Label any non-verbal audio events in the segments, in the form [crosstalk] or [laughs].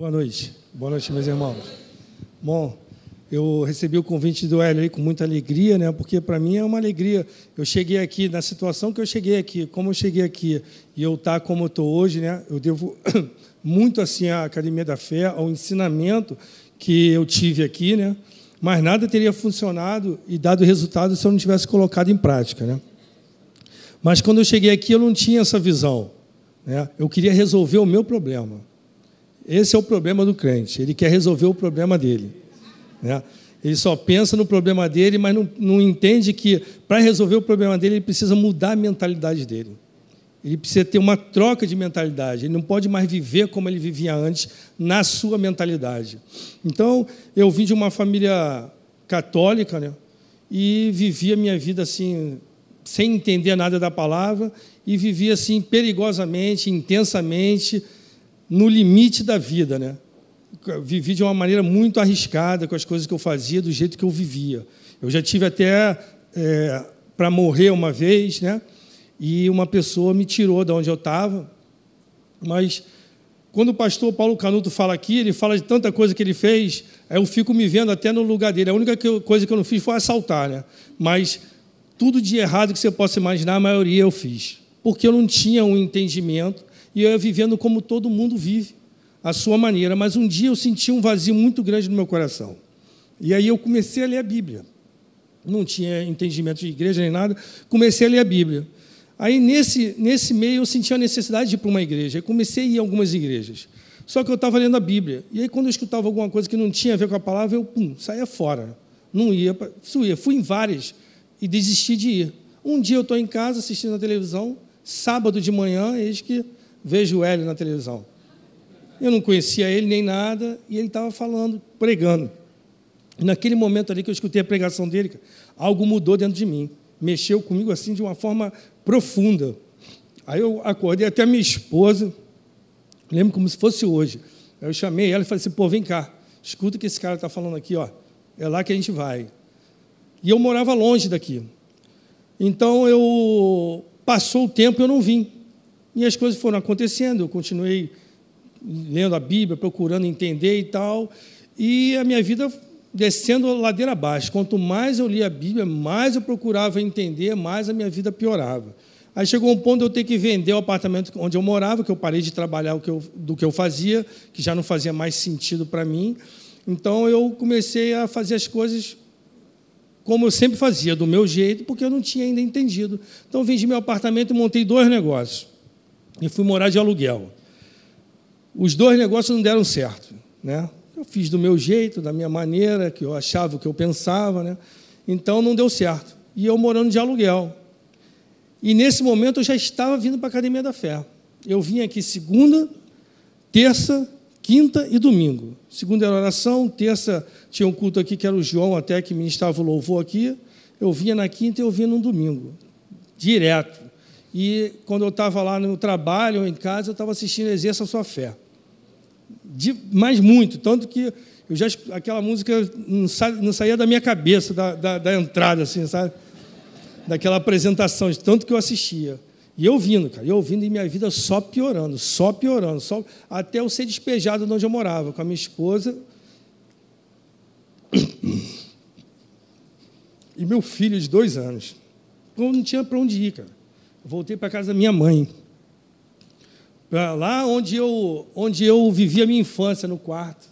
Boa noite. Boa noite, meus irmãos. Bom, eu recebi o convite do Hélio aí com muita alegria, né? Porque para mim é uma alegria. Eu cheguei aqui na situação que eu cheguei aqui, como eu cheguei aqui e eu estar tá como eu estou hoje, né? Eu devo [coughs] muito assim à Academia da Fé, ao ensinamento que eu tive aqui, né? Mas nada teria funcionado e dado resultado se eu não tivesse colocado em prática, né? Mas quando eu cheguei aqui eu não tinha essa visão, né? Eu queria resolver o meu problema. Esse é o problema do crente. Ele quer resolver o problema dele. Né? Ele só pensa no problema dele, mas não, não entende que para resolver o problema dele, ele precisa mudar a mentalidade dele. Ele precisa ter uma troca de mentalidade. Ele não pode mais viver como ele vivia antes, na sua mentalidade. Então, eu vim de uma família católica, né? E vivia minha vida assim, sem entender nada da palavra, e vivia assim perigosamente, intensamente, no limite da vida, né? vivi de uma maneira muito arriscada com as coisas que eu fazia, do jeito que eu vivia. Eu já tive até é, para morrer uma vez, né? E uma pessoa me tirou de onde eu estava. Mas quando o pastor Paulo Canuto fala aqui, ele fala de tanta coisa que ele fez, eu fico me vendo até no lugar dele. A única coisa que eu não fiz foi assaltar, né? Mas tudo de errado que você possa imaginar, a maioria eu fiz. Porque eu não tinha um entendimento e eu ia vivendo como todo mundo vive a sua maneira, mas um dia eu senti um vazio muito grande no meu coração. E aí eu comecei a ler a Bíblia. Não tinha entendimento de igreja nem nada, comecei a ler a Bíblia. Aí nesse, nesse meio eu senti a necessidade de ir para uma igreja. Eu comecei a ir a algumas igrejas. Só que eu estava lendo a Bíblia. E aí quando eu escutava alguma coisa que não tinha a ver com a palavra, eu pum, saía fora. Não ia, ia. Fui em várias e desisti de ir. Um dia eu estou em casa assistindo a televisão, sábado de manhã, eis que vejo o Hélio na televisão. Eu não conhecia ele nem nada, e ele estava falando, pregando. E naquele momento ali que eu escutei a pregação dele, algo mudou dentro de mim. Mexeu comigo assim de uma forma profunda. Aí eu acordei até a minha esposa, lembro como se fosse hoje. Aí eu chamei ela e falei assim: pô, vem cá, escuta o que esse cara está falando aqui, ó. É lá que a gente vai. E eu morava longe daqui. Então eu passou o tempo, eu não vim. E as coisas foram acontecendo, eu continuei lendo a Bíblia, procurando entender e tal, e a minha vida descendo a ladeira abaixo. Quanto mais eu lia a Bíblia, mais eu procurava entender, mais a minha vida piorava. Aí chegou um ponto de eu ter que vender o apartamento onde eu morava, que eu parei de trabalhar que eu, do que eu fazia, que já não fazia mais sentido para mim. Então eu comecei a fazer as coisas como eu sempre fazia, do meu jeito, porque eu não tinha ainda entendido. Então vendi meu apartamento e montei dois negócios. E fui morar de aluguel. Os dois negócios não deram certo. Né? Eu fiz do meu jeito, da minha maneira, que eu achava o que eu pensava, né? então não deu certo. E eu morando de aluguel. E nesse momento eu já estava vindo para a Academia da Fé. Eu vim aqui segunda, terça, quinta e domingo. Segunda era oração, terça tinha um culto aqui que era o João até que ministrava o louvor aqui. Eu vinha na quinta e eu vinha no domingo, direto. E quando eu estava lá no trabalho ou em casa, eu estava assistindo Exerça a Sua Fé. De, mas muito, tanto que eu já aquela música não, sa, não saía da minha cabeça, da, da, da, entrada, assim, sabe? Daquela apresentação, de tanto que eu assistia. E eu ouvindo, cara, eu ouvindo e minha vida só piorando, só piorando, só, até eu ser despejado de onde eu morava, com a minha esposa [coughs] e meu filho de dois anos. Eu não tinha para onde ir, cara voltei para casa da minha mãe. Para lá onde eu, onde eu vivia a minha infância, no quarto.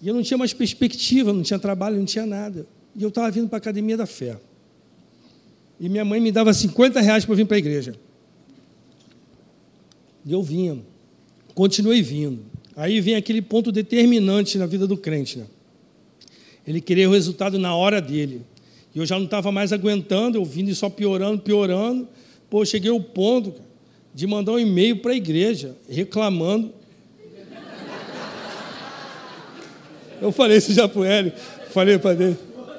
E eu não tinha mais perspectiva, não tinha trabalho, não tinha nada. E eu estava vindo para a Academia da Fé. E minha mãe me dava 50 reais para vir para a igreja. E eu vinha. Continuei vindo. Aí vem aquele ponto determinante na vida do crente. Né? Ele queria o resultado na hora dele. E eu já não estava mais aguentando, eu vindo e só piorando, piorando. Pô, cheguei ao ponto de mandar um e-mail para a igreja reclamando. Eu falei isso já para o Hélio, falei para ele.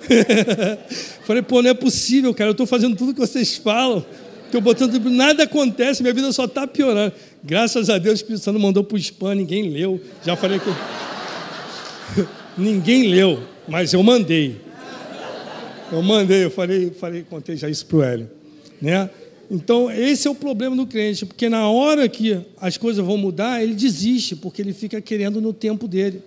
[laughs] falei, pô, não é possível, cara, eu estou fazendo tudo que vocês falam, estou botando, nada acontece, minha vida só está piorando. Graças a Deus, o Espírito Santo mandou para o spam, ninguém leu. Já falei que. [laughs] ninguém leu, mas eu mandei. Eu mandei, eu falei, falei contei já isso para o Hélio. Né? Então, esse é o problema do crente, porque na hora que as coisas vão mudar, ele desiste, porque ele fica querendo no tempo dele.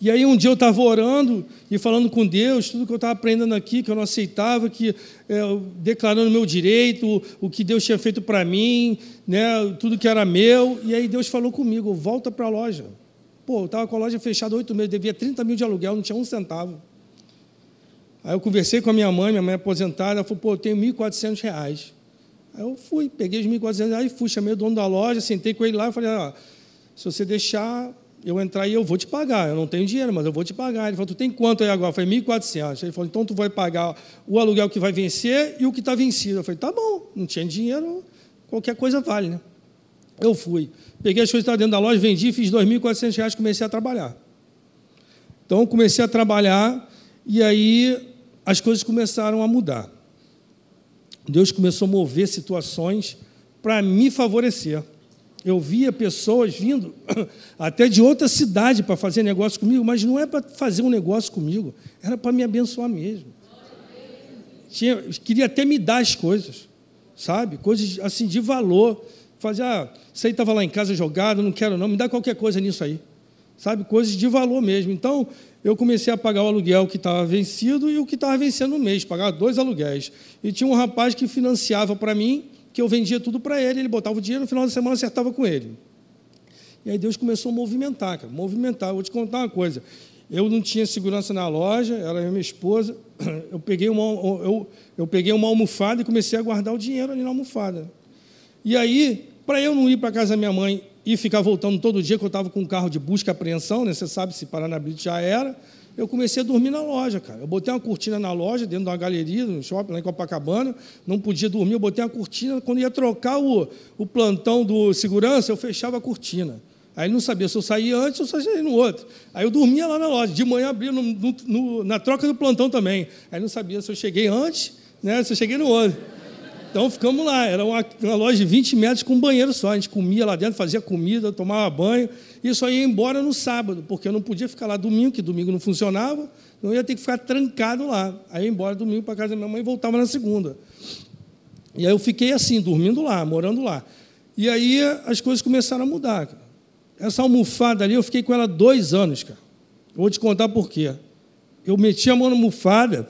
E aí um dia eu estava orando e falando com Deus, tudo que eu estava aprendendo aqui, que eu não aceitava, que é, declarando meu direito, o, o que Deus tinha feito para mim, né, tudo que era meu. E aí Deus falou comigo, volta para a loja. Pô, eu estava com a loja fechada oito meses, devia 30 mil de aluguel, não tinha um centavo. Aí eu conversei com a minha mãe, minha mãe é aposentada, ela falou, pô, eu tenho 1.400 reais. Aí eu fui, peguei os 1.400 reais, fui, chamei o dono da loja, sentei com ele lá e falei, ah, se você deixar eu entrar e eu vou te pagar. Eu não tenho dinheiro, mas eu vou te pagar. Ele falou, tu tem quanto aí agora? Eu falei, 1.400. Ele falou, então tu vai pagar o aluguel que vai vencer e o que está vencido. Eu falei, tá bom, não tinha dinheiro, qualquer coisa vale, né? Eu fui. Peguei as coisas que estavam dentro da loja, vendi, fiz 2.400 reais, comecei a trabalhar. Então, comecei a trabalhar e aí as coisas começaram a mudar. Deus começou a mover situações para me favorecer eu via pessoas vindo [coughs] até de outra cidade para fazer negócio comigo, mas não é para fazer um negócio comigo, era para me abençoar mesmo. Tinha, queria até me dar as coisas, sabe? Coisas assim de valor. Fazer, ah, isso aí estava lá em casa jogado, não quero não, me dá qualquer coisa nisso aí. Sabe? Coisas de valor mesmo. Então, eu comecei a pagar o aluguel que estava vencido e o que estava vencendo no mês, pagava dois aluguéis. E tinha um rapaz que financiava para mim que eu vendia tudo para ele, ele botava o dinheiro, no final da semana acertava com ele. E aí Deus começou a movimentar, cara, movimentar. vou te contar uma coisa. Eu não tinha segurança na loja, era minha esposa. Eu peguei uma, eu, eu peguei uma almofada e comecei a guardar o dinheiro ali na almofada. E aí, para eu não ir para casa da minha mãe e ficar voltando todo dia, que eu estava com um carro de busca e apreensão, né? você sabe se parar na Brito já era, eu comecei a dormir na loja, cara. Eu botei uma cortina na loja, dentro de uma galeria, no shopping, lá em Copacabana, não podia dormir, eu botei uma cortina, quando ia trocar o, o plantão do segurança, eu fechava a cortina. Aí ele não sabia se eu saía antes ou se eu saía no outro. Aí eu dormia lá na loja, de manhã abria no, no, no, na troca do plantão também. Aí não sabia se eu cheguei antes, né, se eu cheguei no outro. Então ficamos lá, era uma, uma, loja de 20 metros com banheiro só. A gente comia lá dentro, fazia comida, tomava banho, e só ia embora no sábado, porque eu não podia ficar lá domingo, que domingo não funcionava, não ia ter que ficar trancado lá. Aí ia embora domingo para casa da minha mãe e voltava na segunda. E aí eu fiquei assim, dormindo lá, morando lá. E aí as coisas começaram a mudar. Essa almofada ali, eu fiquei com ela dois anos, cara. Eu vou te contar por quê. Eu meti a mão na almofada,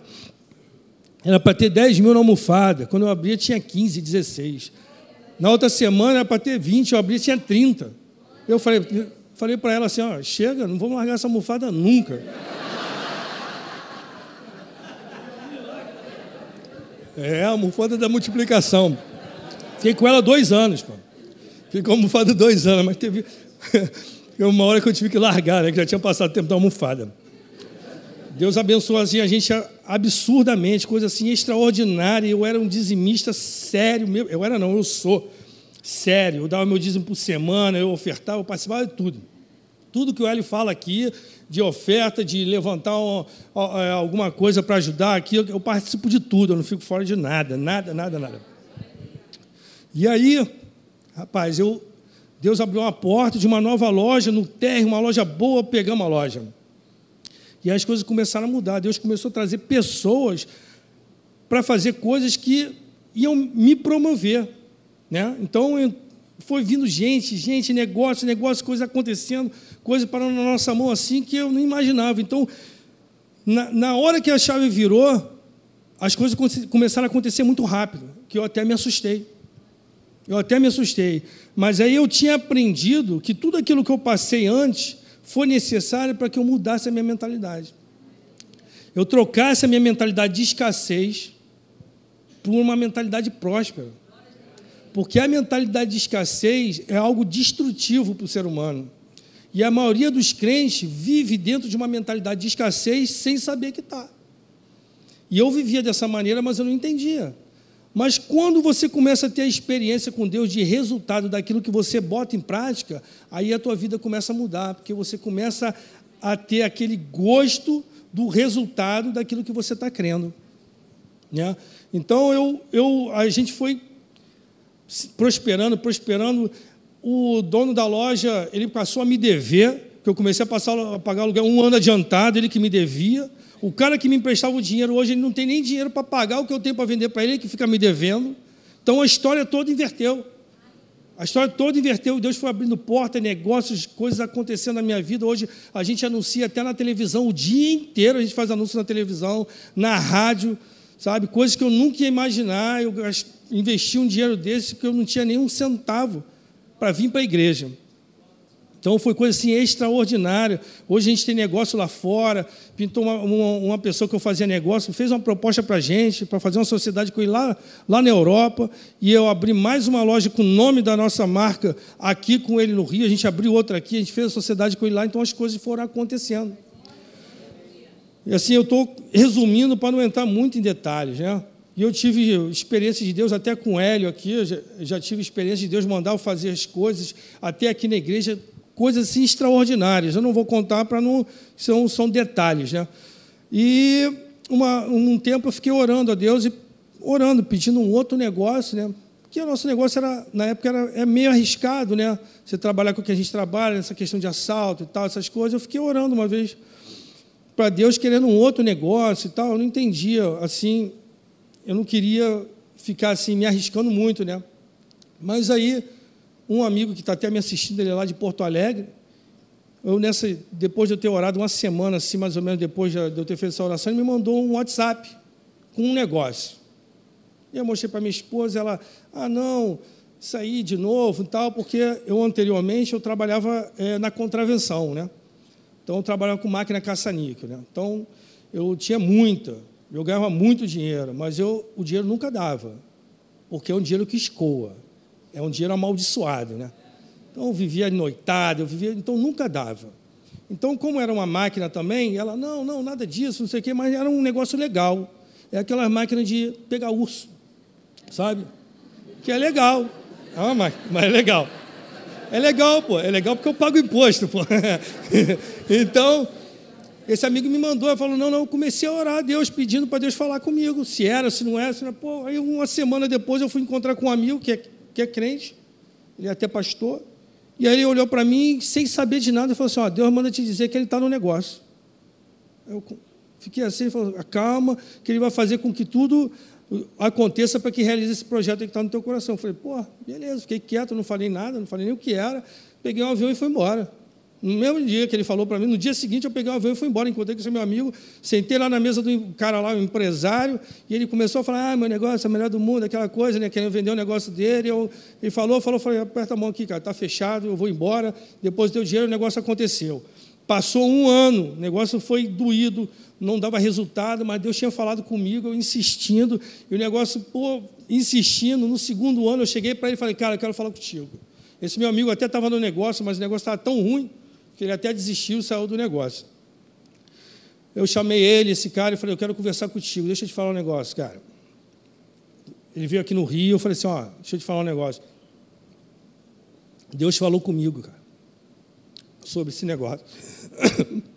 era para ter 10 mil na almofada. Quando eu abria, tinha 15, 16. Na outra semana era para ter 20, eu abria, tinha 30. Eu falei, falei para ela assim: ó, chega, não vamos largar essa almofada nunca. É, a almofada da multiplicação. Fiquei com ela dois anos, pô. Fiquei com a almofada dois anos, mas teve [laughs] uma hora que eu tive que largar, né? Que já tinha passado o tempo da almofada. Deus abençoou assim, a gente absurdamente, coisa assim extraordinária. Eu era um dizimista sério, eu era não, eu sou sério. Eu dava meu dízimo por semana, eu ofertava, eu participava de tudo. Tudo que o Hélio fala aqui, de oferta, de levantar um, é, alguma coisa para ajudar aqui, eu participo de tudo, eu não fico fora de nada, nada, nada, nada. E aí, rapaz, eu, Deus abriu uma porta de uma nova loja no térreo, uma loja boa, pegamos a loja. E as coisas começaram a mudar. Deus começou a trazer pessoas para fazer coisas que iam me promover. Né? Então, foi vindo gente, gente, negócio, negócio, coisas acontecendo, coisas parando na nossa mão assim que eu não imaginava. Então, na, na hora que a chave virou, as coisas começaram a acontecer muito rápido, que eu até me assustei. Eu até me assustei. Mas aí eu tinha aprendido que tudo aquilo que eu passei antes foi necessário para que eu mudasse a minha mentalidade. Eu trocasse a minha mentalidade de escassez por uma mentalidade próspera. Porque a mentalidade de escassez é algo destrutivo para o ser humano. E a maioria dos crentes vive dentro de uma mentalidade de escassez sem saber que está. E eu vivia dessa maneira, mas eu não entendia. Mas quando você começa a ter a experiência com Deus de resultado daquilo que você bota em prática, aí a tua vida começa a mudar, porque você começa a ter aquele gosto do resultado daquilo que você está crendo. Né? Então eu, eu, a gente foi prosperando, prosperando. O dono da loja ele passou a me dever, que eu comecei a passar a pagar aluguel um ano adiantado, ele que me devia. O cara que me emprestava o dinheiro hoje, ele não tem nem dinheiro para pagar o que eu tenho para vender para ele, que fica me devendo. Então a história toda inverteu. A história toda inverteu. Deus foi abrindo porta, negócios, coisas acontecendo na minha vida. Hoje a gente anuncia até na televisão, o dia inteiro a gente faz anúncio na televisão, na rádio, sabe? Coisas que eu nunca ia imaginar. Eu investi um dinheiro desse que eu não tinha nenhum centavo para vir para a igreja. Então foi coisa assim extraordinária. Hoje a gente tem negócio lá fora. Pintou uma, uma, uma pessoa que eu fazia negócio, fez uma proposta para a gente, para fazer uma sociedade com ele lá, lá na Europa. E eu abri mais uma loja com o nome da nossa marca aqui com ele no Rio. A gente abriu outra aqui, a gente fez a sociedade com ele lá. Então as coisas foram acontecendo. E assim eu estou resumindo para não entrar muito em detalhes, né? E eu tive experiência de Deus até com Hélio aqui, já, já tive experiência de Deus mandar eu fazer as coisas, até aqui na igreja, coisas assim extraordinárias. Eu não vou contar para não. São, são detalhes. Né? E uma, um tempo eu fiquei orando a Deus e orando, pedindo um outro negócio, né? Porque o nosso negócio era, na época, era é meio arriscado, né? Você trabalhar com o que a gente trabalha, essa questão de assalto e tal, essas coisas. Eu fiquei orando uma vez para Deus querendo um outro negócio e tal. Eu não entendia, assim, eu não queria ficar assim me arriscando muito, né? Mas aí um amigo que está até me assistindo, ele é lá de Porto Alegre. Eu nessa, depois de eu ter orado uma semana, assim, mais ou menos depois de eu ter feito essa oração, ele me mandou um WhatsApp com um negócio. E eu mostrei para minha esposa, ela, ah, não, saí de novo e tal, porque eu anteriormente eu trabalhava é, na contravenção, né? Então eu trabalhava com máquina caça-níquel, né? Então eu tinha muita, eu ganhava muito dinheiro, mas eu, o dinheiro nunca dava, porque é um dinheiro que escoa é um dinheiro amaldiçoado, né? Então eu vivia noitado, eu vivia, então nunca dava. Então, como era uma máquina também, ela, não, não, nada disso, não sei o quê, mas era um negócio legal. É aquela máquina de pegar urso, sabe? Que é legal. É uma máquina, mas é legal. É legal, pô. É legal porque eu pago imposto, pô. [laughs] então, esse amigo me mandou, eu falou, não, não, eu comecei a orar a Deus, pedindo para Deus falar comigo, se era, se não era, se não era. Pô, aí uma semana depois eu fui encontrar com um amigo que é que é crente, ele é até pastor. E aí ele olhou para mim, sem saber de nada, e falou assim: ó, Deus manda te dizer que ele está no negócio. Eu fiquei assim, ele falou: calma, que ele vai fazer com que tudo aconteça para que realize esse projeto que está no teu coração. Eu falei: pô, beleza, fiquei quieto, não falei nada, não falei nem o que era. Peguei um avião e fui embora. No mesmo dia que ele falou para mim, no dia seguinte eu peguei um avião e fui embora. Encontrei com esse meu amigo, sentei lá na mesa do cara lá, um empresário, e ele começou a falar: ah, meu negócio é o melhor do mundo, aquela coisa, né? Querendo vender o negócio dele. Eu, ele falou, falou, falei, aperta a mão aqui, cara, está fechado, eu vou embora. Depois deu dinheiro, o negócio aconteceu. Passou um ano, o negócio foi doído, não dava resultado, mas Deus tinha falado comigo, eu insistindo, e o negócio, pô, insistindo. No segundo ano eu cheguei para ele e falei, cara, eu quero falar contigo. Esse meu amigo até estava no negócio, mas o negócio estava tão ruim que ele até desistiu saiu do negócio. Eu chamei ele, esse cara, e falei, eu quero conversar contigo, deixa eu te falar um negócio, cara. Ele veio aqui no Rio, eu falei assim, ó, deixa eu te falar um negócio. Deus falou comigo, cara, sobre esse negócio. [coughs]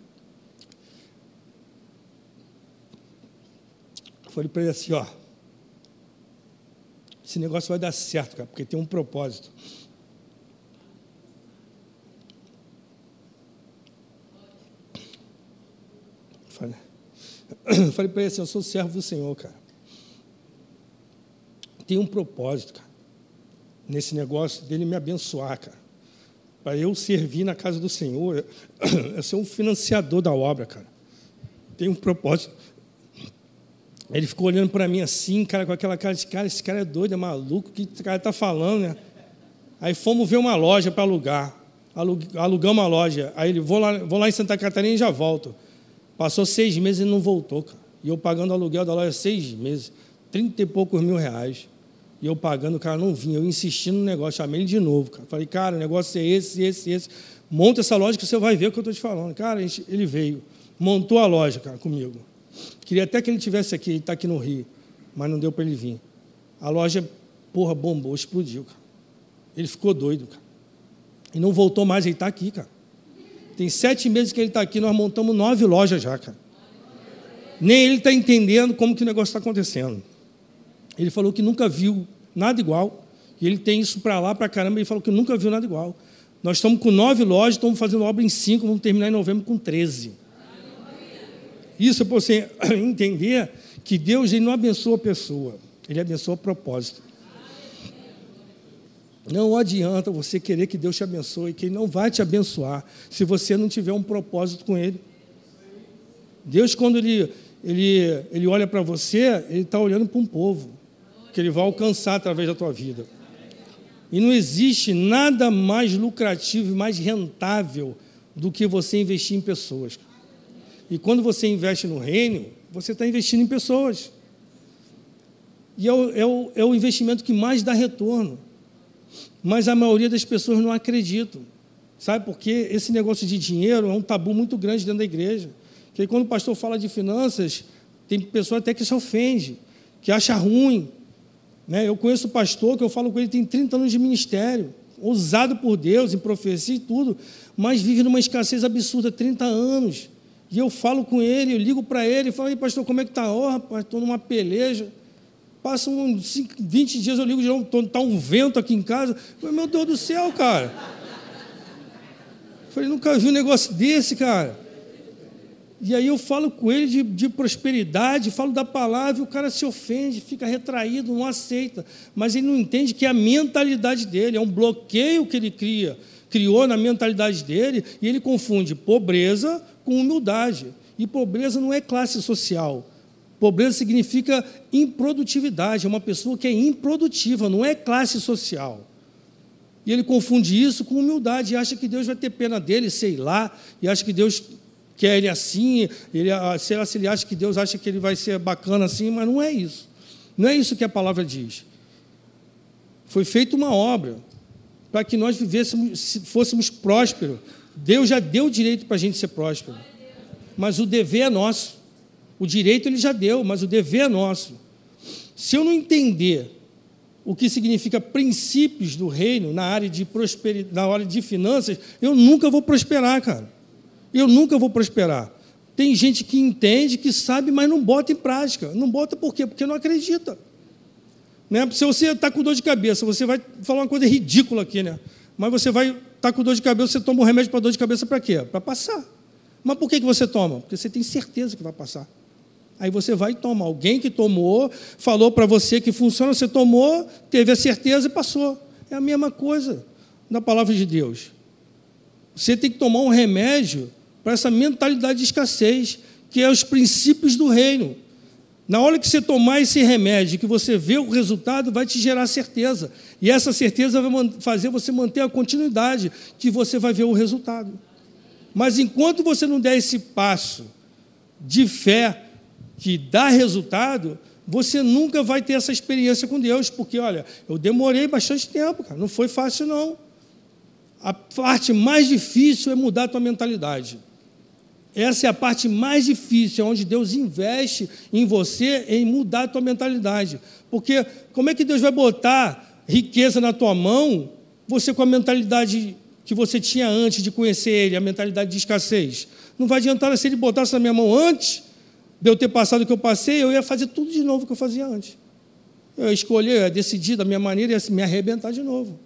Eu falei para ele assim, ó, esse negócio vai dar certo, cara, porque tem um propósito. Falei, [coughs] falei para ele assim: Eu sou servo do Senhor, cara. Tem um propósito, cara, nesse negócio dele me abençoar, cara. Para eu servir na casa do Senhor, eu [coughs] ser um financiador da obra, cara. Tem um propósito. Ele ficou olhando para mim assim, cara, com aquela cara de cara, esse cara é doido, é maluco, o que esse cara está falando, né? Aí fomos ver uma loja para alugar. Alugamos uma loja. Aí ele, vou lá, vou lá em Santa Catarina e já volto. Passou seis meses e não voltou, cara. E eu pagando aluguel da loja seis meses, trinta e poucos mil reais. E eu pagando, o cara não vinha. Eu insistindo no negócio, chamei ele de novo, cara. Falei, cara, o negócio é esse, esse, esse. Monta essa loja que você vai ver o que eu estou te falando. Cara, ele veio, montou a loja, cara, comigo. Queria até que ele tivesse aqui, ele está aqui no Rio, mas não deu para ele vir. A loja, porra, bombou, explodiu, cara. Ele ficou doido, cara. E não voltou mais, ele está aqui, cara. Tem sete meses que ele está aqui, nós montamos nove lojas já, cara. Nem ele está entendendo como que o negócio está acontecendo. Ele falou que nunca viu nada igual. E ele tem isso para lá, para caramba. Ele falou que nunca viu nada igual. Nós estamos com nove lojas, estamos fazendo obra em cinco, vamos terminar em novembro com treze. Isso é para você [clears throat] entender que Deus ele não abençoa a pessoa, ele abençoa o propósito. Não adianta você querer que Deus te abençoe, que Ele não vai te abençoar se você não tiver um propósito com Ele. Deus, quando Ele, ele, ele olha para você, Ele está olhando para um povo que Ele vai alcançar através da tua vida. E não existe nada mais lucrativo e mais rentável do que você investir em pessoas. E quando você investe no reino, você está investindo em pessoas. E é o, é, o, é o investimento que mais dá retorno. Mas a maioria das pessoas não acreditam. Sabe por quê? Esse negócio de dinheiro é um tabu muito grande dentro da igreja. Que quando o pastor fala de finanças, tem pessoa até que se ofende, que acha ruim. Né? Eu conheço o pastor que eu falo com ele, tem 30 anos de ministério, ousado por Deus, em profecia e tudo, mas vive numa escassez absurda, 30 anos. E eu falo com ele, eu ligo para ele, falo, aí, pastor, como é que está? Oh, rapaz, estou numa peleja. Passam uns 20 dias, eu ligo de novo, está um vento aqui em casa. Falei, meu Deus do céu, cara. Eu falei, nunca vi um negócio desse, cara. E aí eu falo com ele de, de, prosperidade, falo da palavra, e o cara se ofende, fica retraído, não aceita. Mas ele não entende que é a mentalidade dele, é um bloqueio que ele cria, criou na mentalidade dele, e ele confunde pobreza com humildade. E pobreza não é classe social. Pobreza significa improdutividade, é uma pessoa que é improdutiva, não é classe social. E ele confunde isso com humildade e acha que Deus vai ter pena dele, sei lá, e acha que Deus quer ele assim, ele, ah, sei lá se ele acha que Deus acha que ele vai ser bacana assim, mas não é isso. Não é isso que a palavra diz. Foi feita uma obra para que nós vivêssemos, fôssemos prósperos. Deus já deu o direito para a gente ser próspero. Mas o dever é nosso. O direito ele já deu, mas o dever é nosso. Se eu não entender o que significa princípios do reino na área de prosperidade, na área de finanças, eu nunca vou prosperar, cara eu nunca vou prosperar. Tem gente que entende, que sabe, mas não bota em prática. Não bota por quê? Porque não acredita. Né? Se você está com dor de cabeça, você vai falar uma coisa ridícula aqui, né? Mas você vai estar tá com dor de cabeça, você toma um remédio para dor de cabeça para quê? Para passar. Mas por que, que você toma? Porque você tem certeza que vai passar. Aí você vai e toma. Alguém que tomou, falou para você que funciona, você tomou, teve a certeza e passou. É a mesma coisa na palavra de Deus. Você tem que tomar um remédio para essa mentalidade de escassez, que é os princípios do reino. Na hora que você tomar esse remédio, que você vê o resultado, vai te gerar certeza. E essa certeza vai fazer você manter a continuidade, que você vai ver o resultado. Mas enquanto você não der esse passo de fé que dá resultado, você nunca vai ter essa experiência com Deus, porque olha, eu demorei bastante tempo, cara, não foi fácil não. A parte mais difícil é mudar a tua mentalidade. Essa é a parte mais difícil, é onde Deus investe em você em mudar a tua mentalidade. Porque como é que Deus vai botar riqueza na tua mão, você com a mentalidade que você tinha antes de conhecer Ele, a mentalidade de escassez? Não vai adiantar se Ele botasse na minha mão antes de eu ter passado o que eu passei, eu ia fazer tudo de novo que eu fazia antes. Eu ia escolher, eu ia decidir da minha maneira e ia me arrebentar de novo.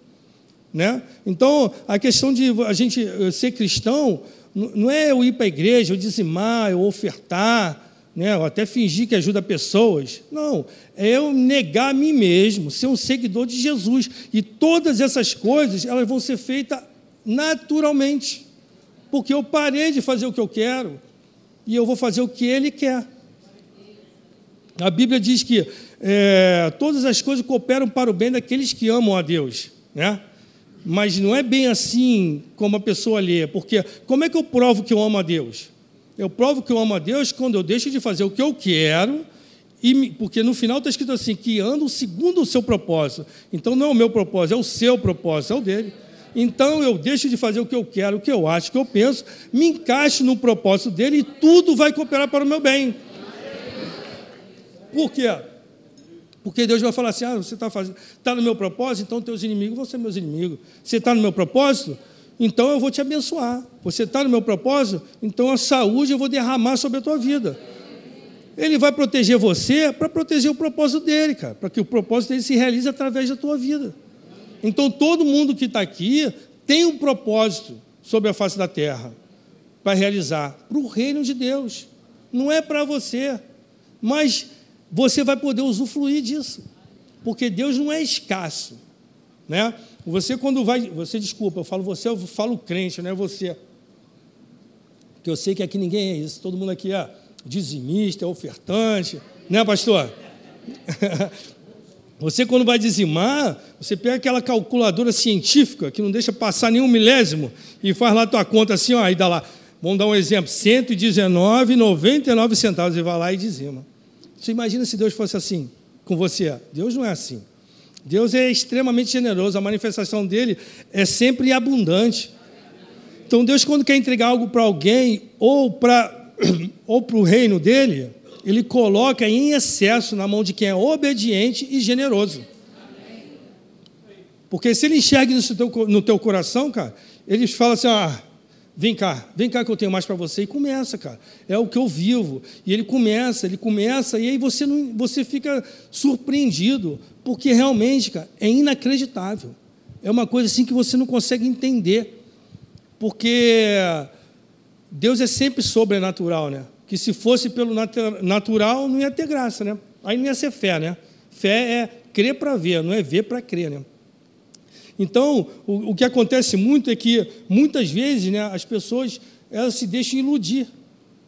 Né? Então, a questão de a gente ser cristão não é eu ir para a igreja, eu dizimar, eu ofertar, né, ou até fingir que ajuda pessoas. Não, é eu negar a mim mesmo, ser um seguidor de Jesus. E todas essas coisas, elas vão ser feitas naturalmente. Porque eu parei de fazer o que eu quero e eu vou fazer o que Ele quer. A Bíblia diz que é, todas as coisas cooperam para o bem daqueles que amam a Deus. Né? Mas não é bem assim como a pessoa lê, porque como é que eu provo que eu amo a Deus? Eu provo que eu amo a Deus quando eu deixo de fazer o que eu quero, e, porque no final está escrito assim, que ando segundo o seu propósito. Então não é o meu propósito, é o seu propósito, é o dele. Então eu deixo de fazer o que eu quero, o que eu acho, o que eu penso, me encaixo no propósito dele e tudo vai cooperar para o meu bem. Por quê? Porque Deus vai falar assim: ah, você está tá no meu propósito, então teus inimigos vão ser meus inimigos. Você está no meu propósito, então eu vou te abençoar. Você está no meu propósito, então a saúde eu vou derramar sobre a tua vida. Ele vai proteger você para proteger o propósito dele, cara, para que o propósito dele se realize através da tua vida. Então todo mundo que está aqui tem um propósito sobre a face da terra para realizar para o reino de Deus. Não é para você, mas você vai poder usufruir disso, porque Deus não é escasso. né? Você quando vai, você desculpa, eu falo você, eu falo crente, não é você. Porque eu sei que aqui ninguém é isso, todo mundo aqui é dizimista, é ofertante, né, pastor? [laughs] Você, quando vai dizimar, você pega aquela calculadora científica que não deixa passar nenhum milésimo e faz lá a tua conta assim, ó, aí dá lá. Vamos dar um exemplo: 119,99 centavos e vai lá e dizima. Você imagina se Deus fosse assim com você? Deus não é assim. Deus é extremamente generoso, a manifestação dele é sempre abundante. Então, Deus, quando quer entregar algo para alguém ou para [coughs] ou o reino dele, ele coloca em excesso na mão de quem é obediente e generoso. Porque se ele enxerga isso no teu, coração, cara, ele fala assim: ah, vem cá, vem cá que eu tenho mais para você. E começa, cara. É o que eu vivo. E ele começa, ele começa, e aí você, não, você fica surpreendido, porque realmente, cara, é inacreditável. É uma coisa assim que você não consegue entender. Porque Deus é sempre sobrenatural, né? Que se fosse pelo natural, não ia ter graça, né? Aí não ia ser fé, né? Fé é crer para ver, não é ver para crer, né? Então, o, o, que acontece muito é que, muitas vezes, né, as pessoas elas se deixam iludir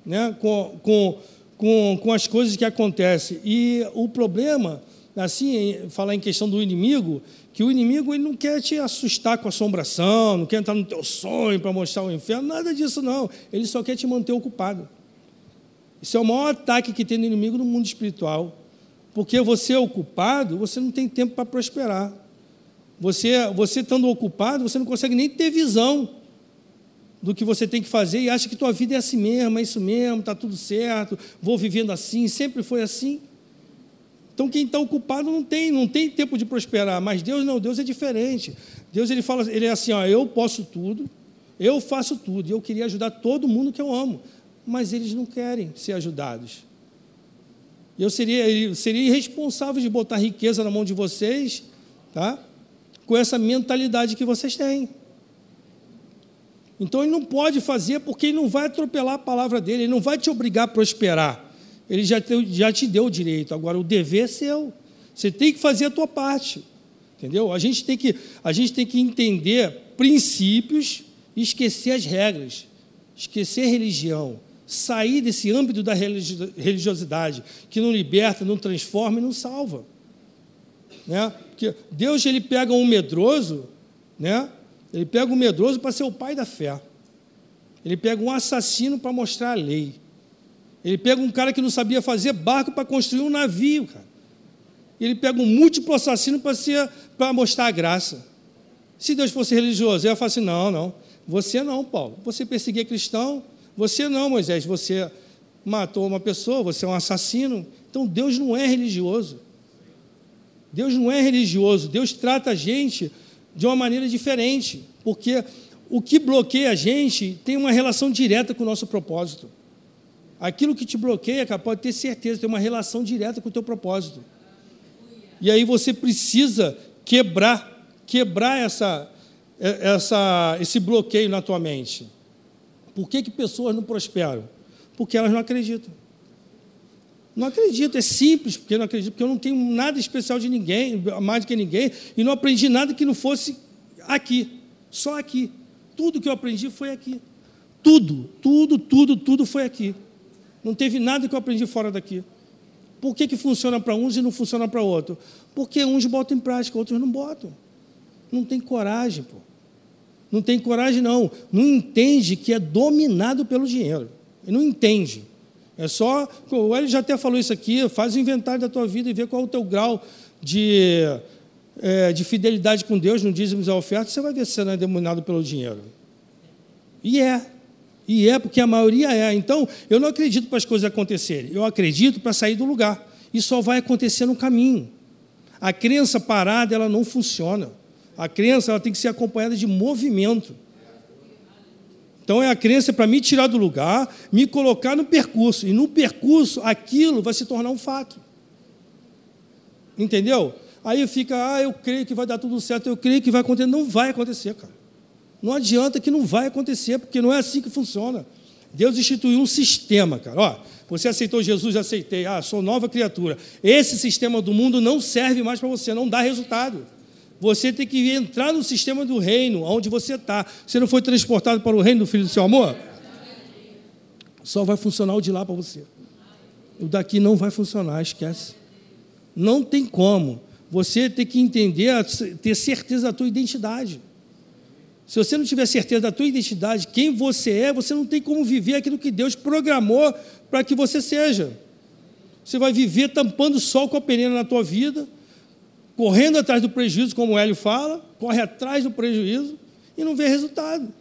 né, com, com, com, com as coisas que acontecem. E o problema, assim, falar em questão do inimigo, que o inimigo ele não quer te assustar com assombração, não quer entrar no teu sonho para mostrar o inferno, nada disso não. Ele só quer te manter ocupado. Isso é o maior ataque que tem no inimigo no mundo espiritual. Porque você é ocupado, você não tem tempo para prosperar. Você, você estando ocupado, você não consegue nem ter visão do que você tem que fazer e acha que tua vida é assim mesmo, é isso mesmo, está tudo certo, vou vivendo assim, sempre foi assim. Então quem está ocupado não tem, não tem tempo de prosperar, mas Deus não, Deus é diferente. Deus ele fala, ele é assim, ó, eu posso tudo, eu faço tudo, e eu queria ajudar todo mundo que eu amo, mas eles não querem ser ajudados. Eu seria, seria irresponsável de botar riqueza na mão de vocês, tá? Com essa mentalidade que vocês têm. Então ele não pode fazer porque ele não vai atropelar a palavra dele, ele não vai te obrigar a prosperar ele já te, já te deu o direito. Agora, o dever é seu. Você tem que fazer a tua parte. Entendeu? A gente tem que, a gente tem que entender princípios e esquecer as regras. Esquecer religião. Sair desse âmbito da religiosidade, que não liberta, não transforma e não salva. Né? Porque Deus ele pega um medroso, né? ele pega um medroso para ser o pai da fé. Ele pega um assassino para mostrar a lei. Ele pega um cara que não sabia fazer barco para construir um navio, cara. Ele pega um múltiplo assassino para mostrar a graça. Se Deus fosse religioso, eu ia falar assim: não, não. Você não, Paulo. Você perseguia cristão. Você não, Moisés. Você matou uma pessoa, você é um assassino. Então Deus não é religioso. Deus não é religioso. Deus trata a gente de uma maneira diferente. Porque o que bloqueia a gente tem uma relação direta com o nosso propósito. Aquilo que te bloqueia, cara, pode ter certeza, tem uma relação direta com o teu propósito. E aí você precisa quebrar, quebrar essa, essa, esse bloqueio na tua mente. Por que, que pessoas não prosperam? Porque elas não acreditam. Não acredito, é simples, porque não acredito, porque eu não tenho nada especial de ninguém, mais do que ninguém, e não aprendi nada que não fosse aqui, só aqui. Tudo que eu aprendi foi aqui. Tudo, tudo, tudo, tudo foi aqui. Não teve nada que eu aprendi fora daqui. Por que, que funciona para uns e não funciona para outros? Porque uns botam em prática, outros não botam. Não tem coragem, pô. Não tem coragem, não. Não entende que é dominado pelo dinheiro. Ele não entende. É só. O Hélio já até falou isso aqui. Faz o inventário da tua vida e vê qual é o teu grau de, é, de fidelidade com Deus no dízimos e oferta. Você vai ver se você não é dominado pelo dinheiro. E é. E é porque a maioria é. Então, eu não acredito para as coisas acontecerem. Eu acredito para sair do lugar. E só vai acontecer no caminho. A crença parada, ela não funciona. A crença ela tem que ser acompanhada de movimento. Então, é a crença para me tirar do lugar, me colocar no percurso. E no percurso, aquilo vai se tornar um fato. Entendeu? Aí fica, ah, eu creio que vai dar tudo certo, eu creio que vai acontecer. Não vai acontecer, cara. Não adianta que não vai acontecer, porque não é assim que funciona. Deus instituiu um sistema, cara. Ó, você aceitou Jesus, aceitei. Ah, sou nova criatura. Esse sistema do mundo não serve mais para você, não dá resultado. Você tem que entrar no sistema do reino, onde você está. Você não foi transportado para o reino do Filho do seu amor? Só vai funcionar o de lá para você. O daqui não vai funcionar, esquece. Não tem como. Você tem que entender, ter certeza da tua identidade. Se você não tiver certeza da tua identidade, quem você é, você não tem como viver aquilo que Deus programou para que você seja. Você vai viver tampando o sol com a peneira na tua vida, correndo atrás do prejuízo, como o Hélio fala, corre atrás do prejuízo e não vê resultado.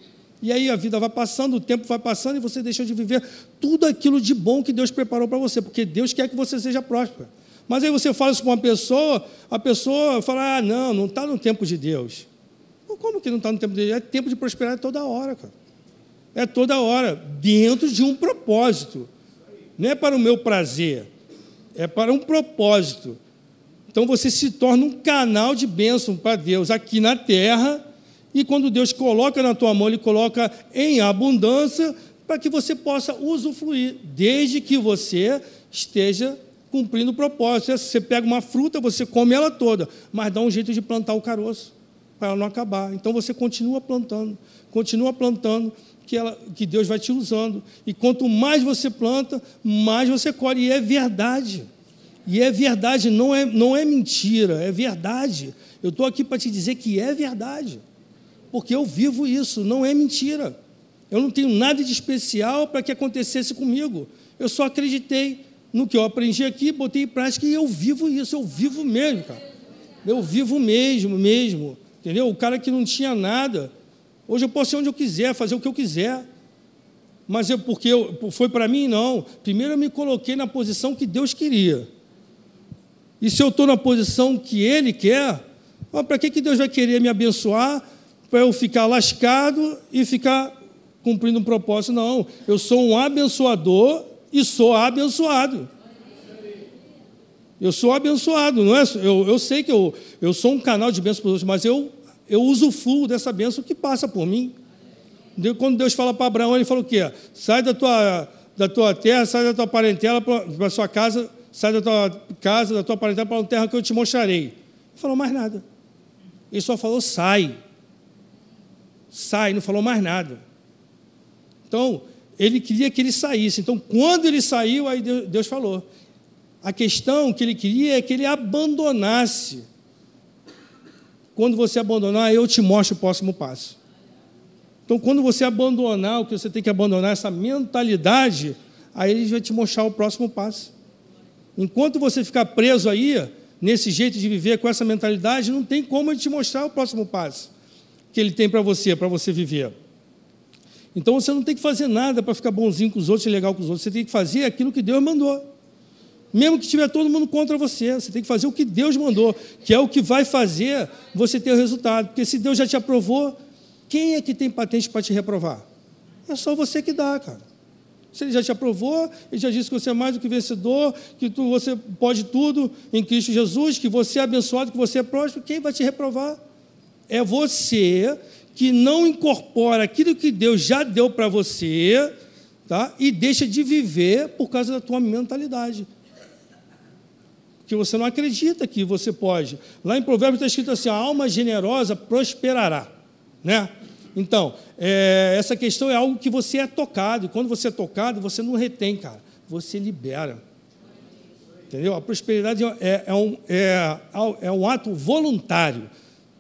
E aí a vida vai passando, o tempo vai passando e você deixa de viver tudo aquilo de bom que Deus preparou para você, porque Deus quer que você seja próspero. Mas aí você fala isso para uma pessoa, a pessoa fala: ah, não, não está no tempo de Deus. Como que não está no tempo de Deus? É tempo de prosperar toda hora, cara. É toda hora, dentro de um propósito. Não é para o meu prazer, é para um propósito. Então você se torna um canal de bênção para Deus aqui na terra, e quando Deus coloca na tua mão, Ele coloca em abundância para que você possa usufruir, desde que você esteja cumprindo o propósito. Você pega uma fruta, você come ela toda, mas dá um jeito de plantar o caroço, para ela não acabar. Então você continua plantando, continua plantando, que, ela, que Deus vai te usando. E quanto mais você planta, mais você colhe. E é verdade. E é verdade, não é, não é mentira, é verdade. Eu estou aqui para te dizer que é verdade. Porque eu vivo isso, não é mentira. Eu não tenho nada de especial para que acontecesse comigo. Eu só acreditei no que eu aprendi aqui, botei em prática e eu vivo isso, eu vivo mesmo, cara. Eu vivo mesmo, mesmo. Entendeu? O cara que não tinha nada, hoje eu posso ir onde eu quiser, fazer o que eu quiser. Mas eu, porque eu, foi para mim, não. Primeiro eu me coloquei na posição que Deus queria. E se eu estou na posição que Ele quer, para que, que Deus vai querer me abençoar? Para eu ficar lascado e ficar cumprindo um propósito? Não. Eu sou um abençoador e sou abençoado. Eu sou abençoado, não é? Eu, eu sei que eu, eu sou um canal de bênção para os outros, mas eu, eu usufruo dessa bênção que passa por mim. Quando Deus fala para Abraão, ele fala o quê? Sai da tua, da tua terra, sai da tua parentela para a sua casa, sai da tua casa, da tua parentela para uma terra que eu te mostrarei. Não falou mais nada. Ele só falou sai. Sai, não falou mais nada. Então, ele queria que ele saísse. Então, quando ele saiu, aí Deus falou. A questão que ele queria é que ele abandonasse. Quando você abandonar, eu te mostro o próximo passo. Então, quando você abandonar o que você tem que abandonar, essa mentalidade, aí ele vai te mostrar o próximo passo. Enquanto você ficar preso aí, nesse jeito de viver com essa mentalidade, não tem como ele te mostrar o próximo passo que ele tem para você, para você viver. Então você não tem que fazer nada para ficar bonzinho com os outros e legal com os outros. Você tem que fazer aquilo que Deus mandou. Mesmo que tiver todo mundo contra você, você tem que fazer o que Deus mandou, que é o que vai fazer você ter o resultado. Porque se Deus já te aprovou, quem é que tem patente para te reprovar? É só você que dá, cara. Se ele já te aprovou, ele já disse que você é mais do que vencedor, que tu, você pode tudo em Cristo Jesus, que você é abençoado, que você é próspero, quem vai te reprovar? É você que não incorpora aquilo que Deus já deu para você, tá? E deixa de viver por causa da tua mentalidade. Que você não acredita que você pode. Lá em Provérbios está escrito assim: a alma generosa prosperará, né? Então, é, essa questão é algo que você é tocado, e quando você é tocado, você não retém, cara, você libera. Entendeu? A prosperidade é, é, um, é, é um ato voluntário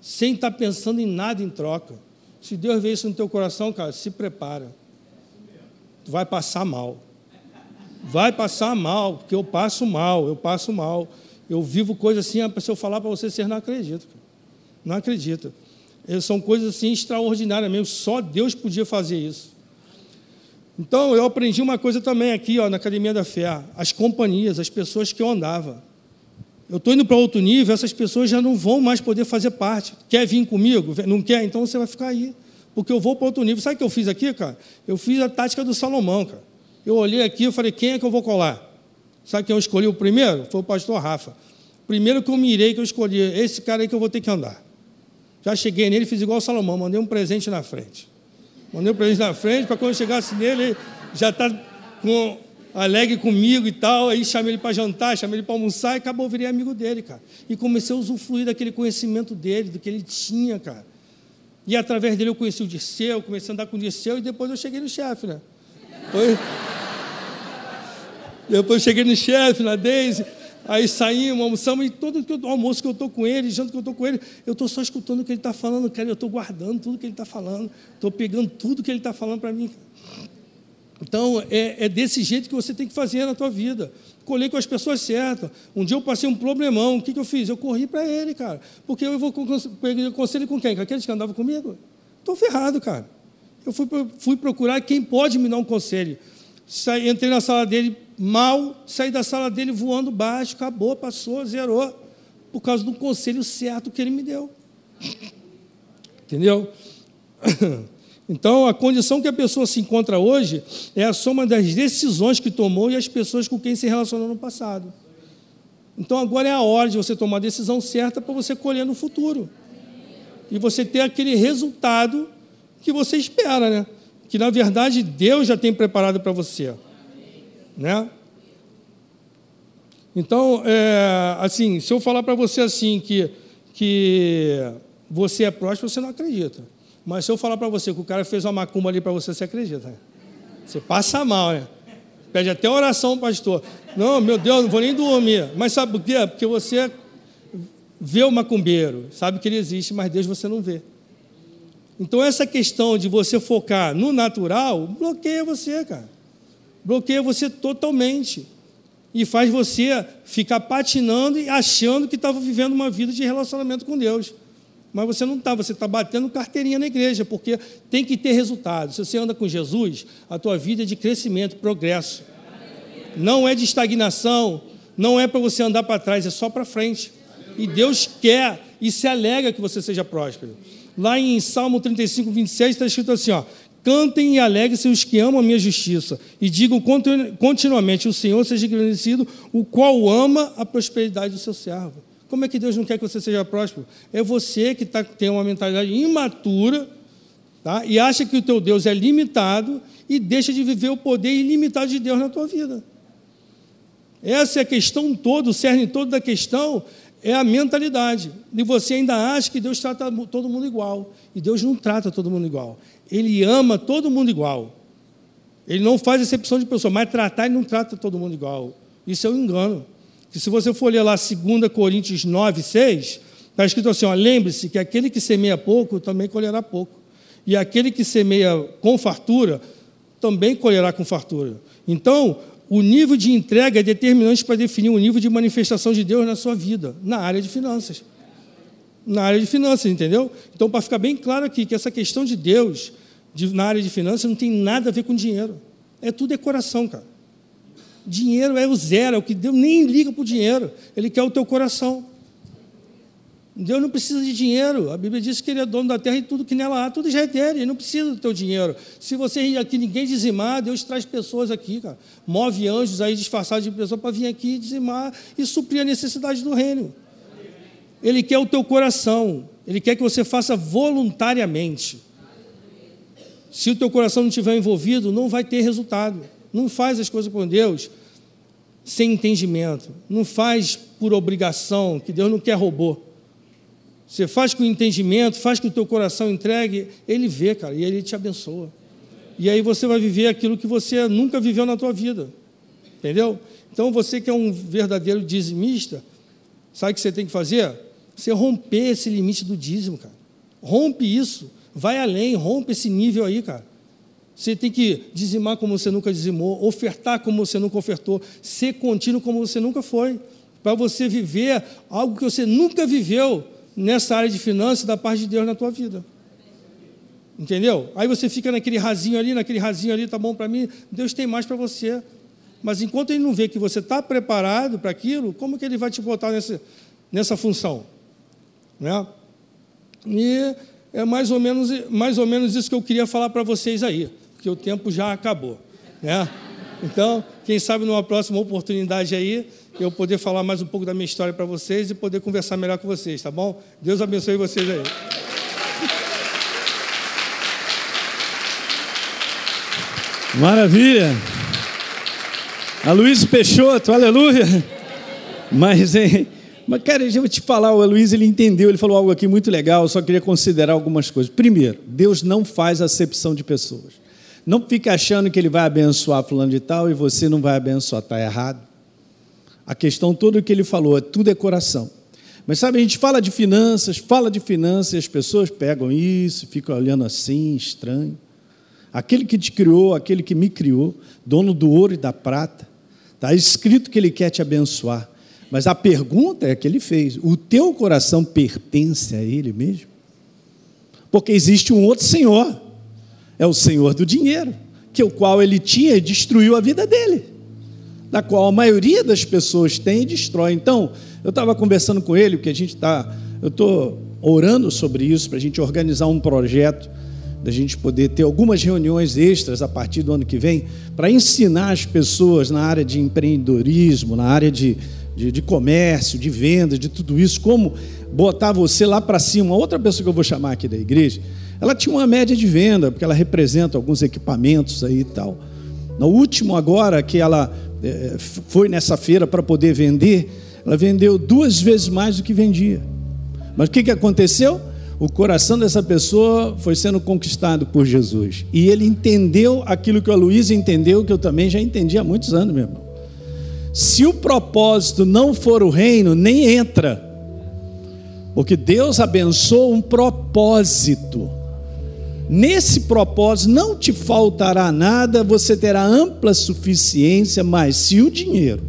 sem estar pensando em nada em troca. Se Deus vê isso no teu coração, cara, se prepara. Tu vai passar mal. Vai passar mal, porque eu passo mal, eu passo mal. Eu vivo coisas assim, se eu falar para você, você não acredita. Não acredita. São coisas assim extraordinárias mesmo, só Deus podia fazer isso. Então, eu aprendi uma coisa também aqui, ó, na Academia da Fé. As companhias, as pessoas que eu andava eu estou indo para outro nível, essas pessoas já não vão mais poder fazer parte. Quer vir comigo? Não quer? Então você vai ficar aí. Porque eu vou para outro nível. Sabe o que eu fiz aqui, cara? Eu fiz a tática do Salomão, cara. Eu olhei aqui e falei, quem é que eu vou colar? Sabe quem eu escolhi o primeiro? Foi o pastor Rafa. Primeiro que eu mirei, que eu escolhi, esse cara aí que eu vou ter que andar. Já cheguei nele, fiz igual o Salomão, mandei um presente na frente. Mandei um presente na frente, para quando eu chegasse nele, já está com alegre comigo e tal. Aí chamei ele para jantar, chamei ele para almoçar e acabou, virei amigo dele, cara. E comecei a usufruir daquele conhecimento dele, do que ele tinha, cara. E através dele eu conheci o Dirceu, comecei a andar com o Dirceu e depois eu cheguei no chefe, né? Foi... depois eu cheguei no chefe, na Deise. Aí saímos, almoçamos, e todo o almoço que eu estou com ele, janto que eu estou com ele, eu estou só escutando o que ele está falando, cara, eu estou guardando tudo que ele está falando, estou pegando tudo que ele está falando para mim. Então, é, é, desse jeito que você tem que fazer na tua vida. Colhei com as pessoas certas. Um dia eu passei um problemão, o que, que eu fiz? Eu corri para ele, cara. Porque eu vou pegar conselho com quem? Com aqueles que andavam comigo? Estou ferrado, cara. Eu fui, fui procurar quem pode me dar um conselho. Entrei na sala dele mal, saí da sala dele voando baixo, acabou, passou, zerou. Por causa do conselho certo que ele me deu. Entendeu? [coughs] Então, a condição que a pessoa se encontra hoje é a soma das decisões que tomou e as pessoas com quem se relacionou no passado. Então, agora é a hora de você tomar a decisão certa para você colher no futuro. E você ter aquele resultado que você espera, né? Que na verdade Deus já tem preparado para você, né? Então, é, assim, se eu falar para você assim que que você é próspero, você não acredita. Mas se eu falar para você que o cara fez uma macumba ali para você, você acredita? Né? Você passa mal, né? Pede até oração, pastor. Não, meu Deus, não vou nem dormir. Mas sabe por quê? Porque você vê o macumbeiro, sabe que ele existe, mas Deus você não vê. Então, essa questão de você focar no natural bloqueia você, cara. Bloqueia você totalmente. E faz você ficar patinando e achando que estava vivendo uma vida de relacionamento com Deus. Mas você não está, você está batendo carteirinha na igreja, porque tem que ter resultado. Se você anda com Jesus, a tua vida é de crescimento, progresso. Não é de estagnação, não é para você andar para trás, é só para frente. E Deus quer e se alega que você seja próspero. Lá em Salmo 35, 27, está escrito assim: ó, Cantem e alegrem-se os que amam a minha justiça, e digam continuamente: O Senhor seja agradecido, o qual ama a prosperidade do seu servo. Como é que Deus não quer que você seja próspero? É você que tá, tem uma mentalidade imatura tá? e acha que o teu Deus é limitado e deixa de viver o poder ilimitado de Deus na tua vida. Essa é a questão toda, o cerne todo da questão é a mentalidade. E você ainda acha que Deus trata todo mundo igual. E Deus não trata todo mundo igual. Ele ama todo mundo igual. Ele não faz exceção de pessoa, mas tratar ele não trata todo mundo igual. Isso é um engano que se você for ler lá 2 Coríntios 9, 6, está escrito assim: lembre-se que aquele que semeia pouco também colherá pouco. E aquele que semeia com fartura também colherá com fartura. Então, o nível de entrega é determinante para definir o nível de manifestação de Deus na sua vida, na área de finanças. Na área de finanças, entendeu? Então, para ficar bem claro aqui, que essa questão de Deus de, na área de finanças não tem nada a ver com dinheiro. É tudo decoração, cara. Dinheiro é o zero, é o que Deus nem liga para o dinheiro, Ele quer o teu coração. Deus não precisa de dinheiro. A Bíblia diz que Ele é dono da terra e tudo que nela há, tudo já é dele. Ele não precisa do teu dinheiro. Se você aqui ninguém dizimar, Deus traz pessoas aqui, cara. Move anjos aí disfarçados de pessoas para vir aqui dizimar e suprir a necessidade do reino. Ele quer o teu coração. Ele quer que você faça voluntariamente. Se o teu coração não estiver envolvido, não vai ter resultado. Não faz as coisas com Deus sem entendimento. Não faz por obrigação, que Deus não quer robô. Você faz com entendimento, faz com o teu coração entregue, Ele vê, cara, e Ele te abençoa. E aí você vai viver aquilo que você nunca viveu na tua vida. Entendeu? Então você que é um verdadeiro dizimista, sabe o que você tem que fazer? Você romper esse limite do dízimo, cara. Rompe isso. Vai além, rompe esse nível aí, cara. Você tem que dizimar como você nunca dizimou, ofertar como você nunca ofertou, ser contínuo como você nunca foi, para você viver algo que você nunca viveu nessa área de finanças da parte de Deus na tua vida. Entendeu? Aí você fica naquele rasinho ali, naquele rasinho ali, tá bom para mim, Deus tem mais para você. Mas enquanto ele não vê que você está preparado para aquilo, como que ele vai te botar nessa, nessa função? Né? E é mais ou, menos, mais ou menos isso que eu queria falar para vocês aí porque o tempo já acabou. Né? Então, quem sabe numa próxima oportunidade aí, eu poder falar mais um pouco da minha história para vocês e poder conversar melhor com vocês, tá bom? Deus abençoe vocês aí. Maravilha! A Luiz Peixoto, aleluia. Mas, hein, mas, cara, eu vou te falar, o Luiz ele entendeu, ele falou algo aqui muito legal, eu só queria considerar algumas coisas. Primeiro, Deus não faz acepção de pessoas. Não fique achando que ele vai abençoar fulano de tal e você não vai abençoar, está errado. A questão toda que ele falou, tudo é coração. Mas sabe, a gente fala de finanças, fala de finanças, e as pessoas pegam isso, ficam olhando assim, estranho. Aquele que te criou, aquele que me criou, dono do ouro e da prata, Está escrito que Ele quer te abençoar. Mas a pergunta é que ele fez: o teu coração pertence a Ele mesmo? Porque existe um outro Senhor, é o Senhor do dinheiro, que o qual ele tinha e destruiu a vida dele, da qual a maioria das pessoas tem e destrói. Então, eu estava conversando com ele, porque a gente está, eu estou orando sobre isso para a gente organizar um projeto da gente poder ter algumas reuniões extras a partir do ano que vem para ensinar as pessoas na área de empreendedorismo, na área de, de, de comércio, de venda, de tudo isso, como botar você lá para cima. Outra pessoa que eu vou chamar aqui da igreja, ela tinha uma média de venda, porque ela representa alguns equipamentos aí e tal. No último agora que ela é, foi nessa feira para poder vender, ela vendeu duas vezes mais do que vendia. Mas o que, que aconteceu? o coração dessa pessoa foi sendo conquistado por Jesus. E ele entendeu aquilo que a Luísa entendeu, que eu também já entendi há muitos anos, meu irmão. Se o propósito não for o reino, nem entra. Porque Deus abençoa um propósito. Nesse propósito não te faltará nada, você terá ampla suficiência, mas se o dinheiro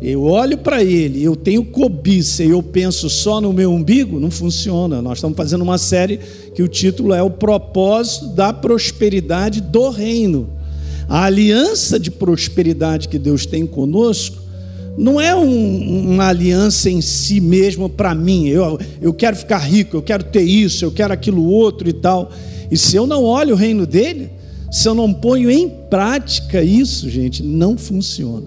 eu olho para ele, eu tenho cobiça e eu penso só no meu umbigo, não funciona. Nós estamos fazendo uma série que o título é O Propósito da Prosperidade do Reino. A aliança de prosperidade que Deus tem conosco não é um, uma aliança em si mesmo para mim. Eu, eu quero ficar rico, eu quero ter isso, eu quero aquilo outro e tal. E se eu não olho o reino dele, se eu não ponho em prática isso, gente, não funciona.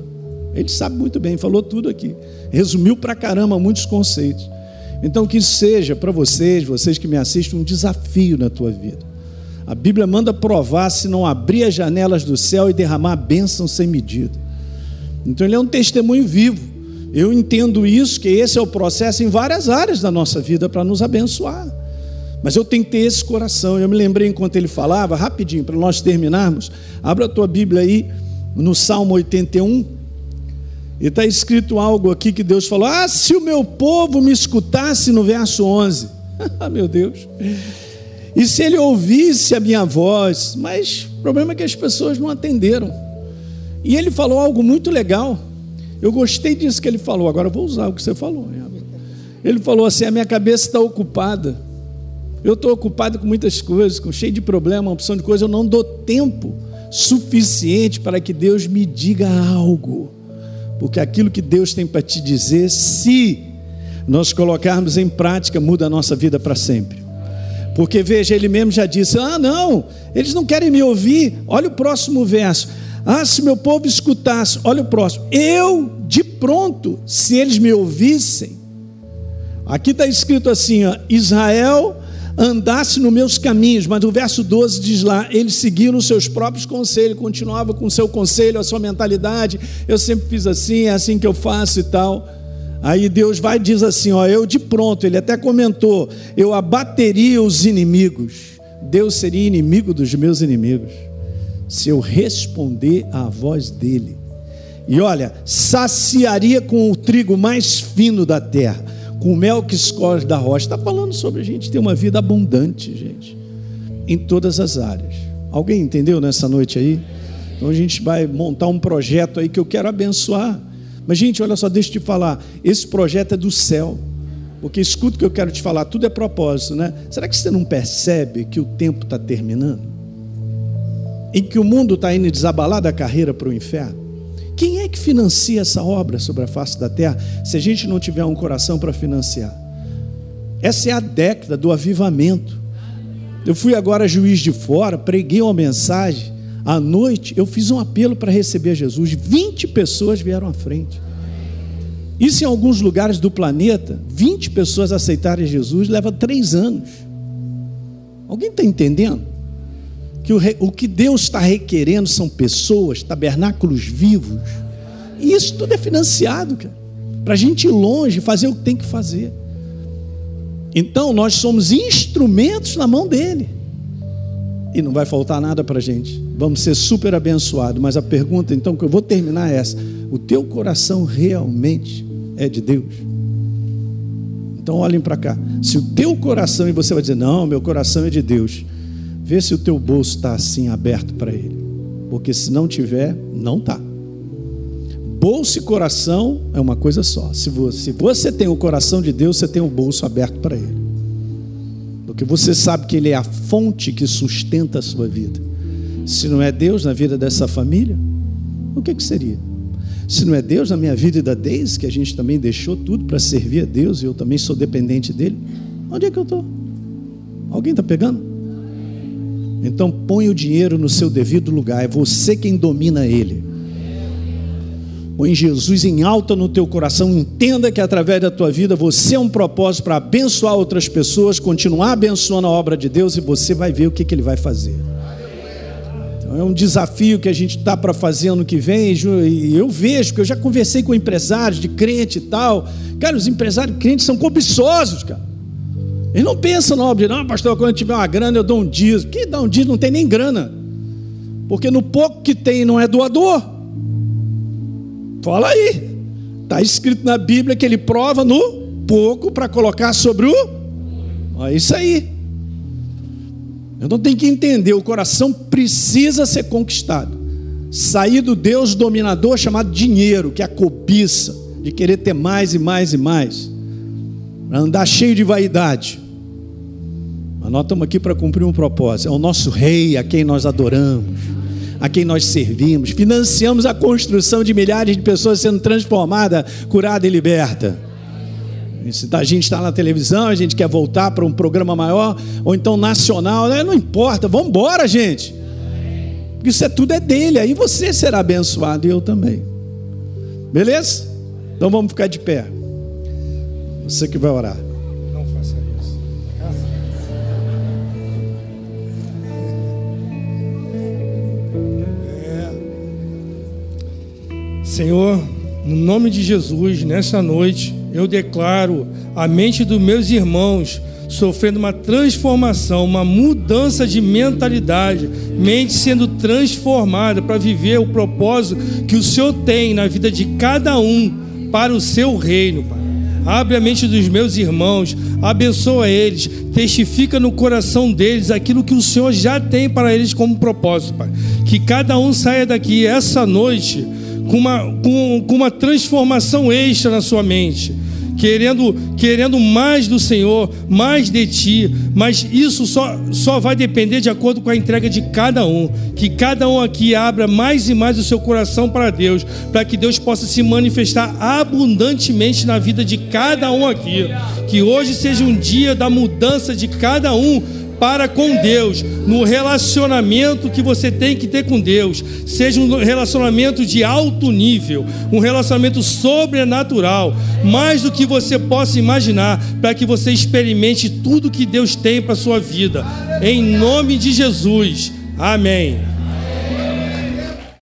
Ele sabe muito bem, falou tudo aqui. Resumiu para caramba muitos conceitos. Então, que isso seja para vocês, vocês que me assistem, um desafio na tua vida. A Bíblia manda provar se não abrir as janelas do céu e derramar bênção sem medida. Então, ele é um testemunho vivo. Eu entendo isso, que esse é o processo em várias áreas da nossa vida para nos abençoar. Mas eu tenho que ter esse coração. Eu me lembrei enquanto ele falava, rapidinho, para nós terminarmos. Abra a tua Bíblia aí no Salmo 81. E está escrito algo aqui que Deus falou: Ah, se o meu povo me escutasse, no verso 11. [laughs] ah, meu Deus. E se ele ouvisse a minha voz, mas o problema é que as pessoas não atenderam. E ele falou algo muito legal. Eu gostei disso que ele falou. Agora eu vou usar o que você falou. Ele falou assim: a minha cabeça está ocupada. Eu estou ocupado com muitas coisas, com cheio de problema, uma opção de coisas. Eu não dou tempo suficiente para que Deus me diga algo porque aquilo que Deus tem para te dizer, se nós colocarmos em prática, muda a nossa vida para sempre. Porque veja, ele mesmo já disse: Ah, não, eles não querem me ouvir. Olha o próximo verso. Ah, se meu povo escutasse, olha o próximo. Eu, de pronto, se eles me ouvissem. Aqui está escrito assim: ó, Israel andasse nos meus caminhos, mas o verso 12 diz lá: eles seguiram os seus próprios conselhos, continuava com o seu conselho, a sua mentalidade. Eu sempre fiz assim, é assim que eu faço e tal. Aí Deus vai e diz assim: ó, eu de pronto, ele até comentou, eu abateria os inimigos. Deus seria inimigo dos meus inimigos, se eu responder à voz dele. E olha, saciaria com o trigo mais fino da terra com o mel que escorre da rocha. Está falando sobre a gente ter uma vida abundante, gente, em todas as áreas. Alguém entendeu nessa noite aí? Então a gente vai montar um projeto aí que eu quero abençoar. Mas, gente, olha só, deixa eu te falar. Esse projeto é do céu. Porque escuta o que eu quero te falar, tudo é propósito, né? Será que você não percebe que o tempo está terminando? Em que o mundo está indo desabalar da carreira para o inferno? Quem é que financia essa obra sobre a face da terra, se a gente não tiver um coração para financiar? Essa é a década do avivamento. Eu fui agora juiz de fora, preguei uma mensagem. À noite, eu fiz um apelo para receber Jesus. 20 pessoas vieram à frente. Isso em alguns lugares do planeta, 20 pessoas aceitarem Jesus leva três anos. Alguém está entendendo? que o, o que Deus está requerendo são pessoas, tabernáculos vivos, E isso tudo é financiado, cara. Para a gente ir longe, fazer o que tem que fazer. Então nós somos instrumentos na mão dele. E não vai faltar nada para a gente. Vamos ser super abençoados. Mas a pergunta, então, que eu vou terminar é essa: o teu coração realmente é de Deus? Então olhem para cá. Se o teu coração, e você vai dizer, não, meu coração é de Deus, vê se o teu bolso está assim aberto para Ele. Porque se não tiver, não está. Bolso e coração é uma coisa só. Se você, se você tem o coração de Deus, você tem o bolso aberto para Ele. Porque você sabe que Ele é a fonte que sustenta a sua vida. Se não é Deus na vida dessa família, o que, que seria? Se não é Deus na minha vida e da Deise, que a gente também deixou tudo para servir a Deus e eu também sou dependente dele, onde é que eu estou? Alguém está pegando? Então põe o dinheiro no seu devido lugar, é você quem domina ele. Põe Jesus em alta no teu coração, entenda que através da tua vida você é um propósito para abençoar outras pessoas, continuar abençoando a obra de Deus e você vai ver o que, que ele vai fazer. É um desafio que a gente está para fazer ano que vem, e eu vejo que eu já conversei com empresários de crente e tal. Cara, os empresários crentes são cobiçosos, cara. Eles não pensam na obra, não, pastor, quando eu tiver uma grana eu dou um dízimo. Que dá um dízimo? Não tem nem grana. Porque no pouco que tem não é doador. Fala aí. Está escrito na Bíblia que ele prova no pouco para colocar sobre o. É isso aí. Eu não tenho que entender, o coração precisa ser conquistado. Sair do Deus dominador chamado dinheiro, que é a cobiça, de querer ter mais e mais e mais, andar cheio de vaidade. Mas nós estamos aqui para cumprir um propósito. É o nosso rei a quem nós adoramos, a quem nós servimos. Financiamos a construção de milhares de pessoas sendo transformadas, curadas e libertas. A gente está na televisão, a gente quer voltar para um programa maior, ou então nacional, né? não importa, vamos embora, gente. Isso é tudo é dele, aí você será abençoado e eu também. Beleza? Então vamos ficar de pé. Você que vai orar. Senhor, no nome de Jesus, nessa noite, eu declaro a mente dos meus irmãos sofrendo uma transformação, uma mudança de mentalidade, mente sendo transformada para viver o propósito que o Senhor tem na vida de cada um para o seu reino, Pai. Abre a mente dos meus irmãos, abençoa eles, testifica no coração deles aquilo que o Senhor já tem para eles como propósito, Pai. Que cada um saia daqui essa noite com uma, com, com uma transformação extra na sua mente querendo, querendo mais do Senhor, mais de Ti, mas isso só, só vai depender de acordo com a entrega de cada um. Que cada um aqui abra mais e mais o seu coração para Deus, para que Deus possa se manifestar abundantemente na vida de cada um aqui. Que hoje seja um dia da mudança de cada um para com Deus, no relacionamento que você tem que ter com Deus, seja um relacionamento de alto nível, um relacionamento sobrenatural, mais do que você possa imaginar, para que você experimente tudo que Deus tem para sua vida. Em nome de Jesus. Amém.